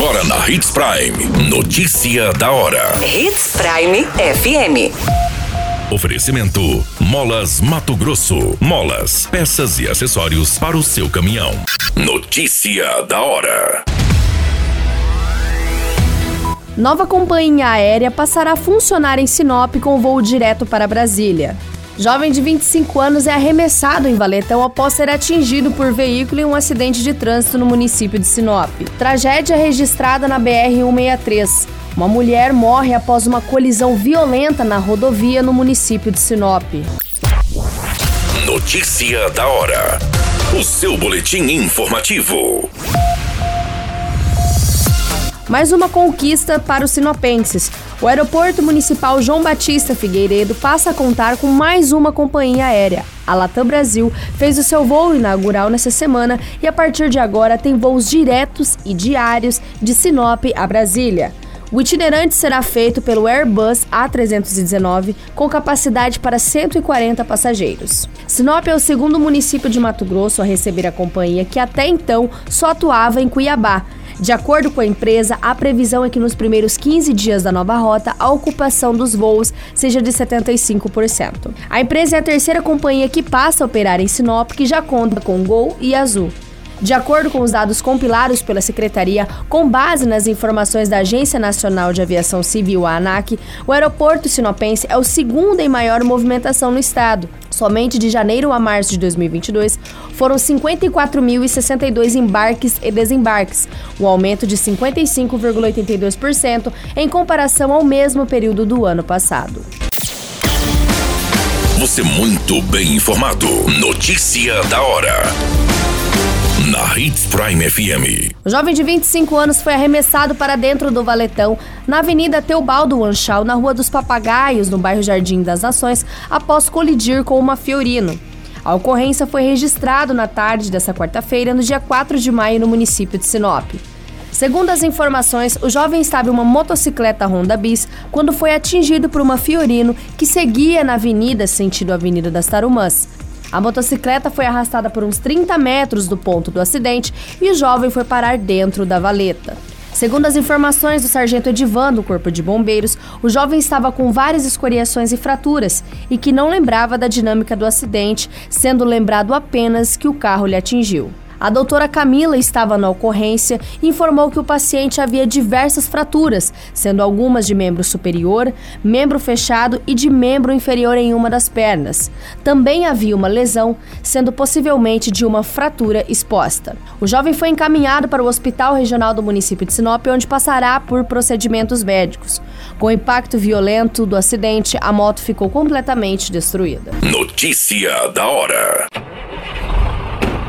Agora na Hits Prime. Notícia da hora. Hits Prime FM. Oferecimento: Molas Mato Grosso. Molas, peças e acessórios para o seu caminhão. Notícia da hora. Nova companhia aérea passará a funcionar em Sinop com voo direto para Brasília. Jovem de 25 anos é arremessado em Valetão após ser atingido por veículo em um acidente de trânsito no município de Sinop. Tragédia registrada na BR-163. Uma mulher morre após uma colisão violenta na rodovia no município de Sinop. Notícia da hora. O seu boletim informativo. Mais uma conquista para os sinopenses. O Aeroporto Municipal João Batista Figueiredo passa a contar com mais uma companhia aérea. A Latam Brasil fez o seu voo inaugural nessa semana e a partir de agora tem voos diretos e diários de Sinop a Brasília. O itinerante será feito pelo Airbus A319 com capacidade para 140 passageiros. Sinop é o segundo município de Mato Grosso a receber a companhia que até então só atuava em Cuiabá. De acordo com a empresa, a previsão é que nos primeiros 15 dias da nova rota, a ocupação dos voos seja de 75%. A empresa é a terceira companhia que passa a operar em Sinop, que já conta com Gol e Azul. De acordo com os dados compilados pela Secretaria, com base nas informações da Agência Nacional de Aviação Civil, a ANAC, o aeroporto sinopense é o segundo em maior movimentação no estado. Somente de janeiro a março de 2022 foram 54.062 embarques e desembarques, um aumento de 55,82% em comparação ao mesmo período do ano passado. Você muito bem informado. Notícia da hora na Hits Prime FM. O jovem de 25 anos foi arremessado para dentro do valetão na Avenida Teobaldo Anchal, na Rua dos Papagaios, no bairro Jardim das Nações, após colidir com uma Fiorino. A ocorrência foi registrada na tarde dessa quarta-feira, no dia 4 de maio, no município de Sinop. Segundo as informações, o jovem estava em uma motocicleta Honda Bis quando foi atingido por uma Fiorino que seguia na avenida sentido Avenida das Tarumãs. A motocicleta foi arrastada por uns 30 metros do ponto do acidente e o jovem foi parar dentro da valeta. Segundo as informações do sargento Edivan do Corpo de Bombeiros, o jovem estava com várias escoriações e fraturas e que não lembrava da dinâmica do acidente, sendo lembrado apenas que o carro lhe atingiu. A doutora Camila estava na ocorrência e informou que o paciente havia diversas fraturas, sendo algumas de membro superior, membro fechado e de membro inferior em uma das pernas. Também havia uma lesão, sendo possivelmente de uma fratura exposta. O jovem foi encaminhado para o Hospital Regional do município de Sinop, onde passará por procedimentos médicos. Com o impacto violento do acidente, a moto ficou completamente destruída. Notícia da hora.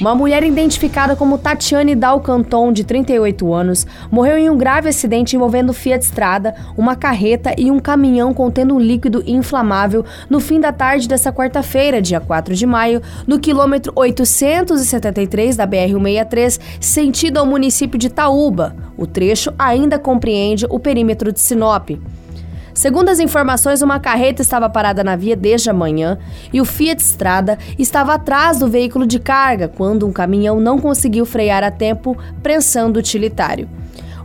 Uma mulher identificada como Tatiane Dalcanton, de 38 anos, morreu em um grave acidente envolvendo Fiat Strada, uma carreta e um caminhão contendo um líquido inflamável no fim da tarde dessa quarta-feira, dia 4 de maio, no quilômetro 873 da BR-163, sentido ao município de Taúba. O trecho ainda compreende o perímetro de Sinop. Segundo as informações, uma carreta estava parada na via desde a manhã e o Fiat Strada estava atrás do veículo de carga quando um caminhão não conseguiu frear a tempo, prensando o utilitário.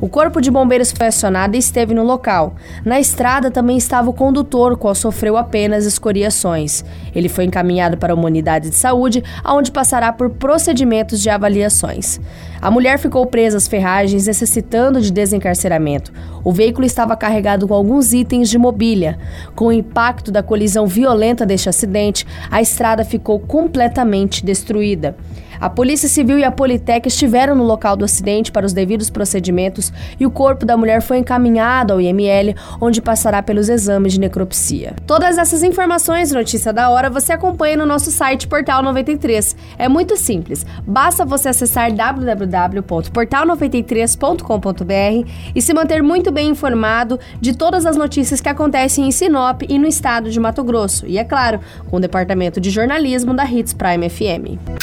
O corpo de bombeiros foi acionado e esteve no local. Na estrada também estava o condutor, qual sofreu apenas escoriações. Ele foi encaminhado para uma unidade de saúde, onde passará por procedimentos de avaliações. A mulher ficou presa às ferragens, necessitando de desencarceramento. O veículo estava carregado com alguns itens de mobília. Com o impacto da colisão violenta deste acidente, a estrada ficou completamente destruída. A Polícia Civil e a Politec estiveram no local do acidente para os devidos procedimentos e o corpo da mulher foi encaminhado ao IML, onde passará pelos exames de necropsia. Todas essas informações notícia da hora você acompanha no nosso site Portal 93. É muito simples, basta você acessar www.portal93.com.br e se manter muito bem informado de todas as notícias que acontecem em Sinop e no estado de Mato Grosso. E é claro, com o departamento de jornalismo da Hits Prime FM.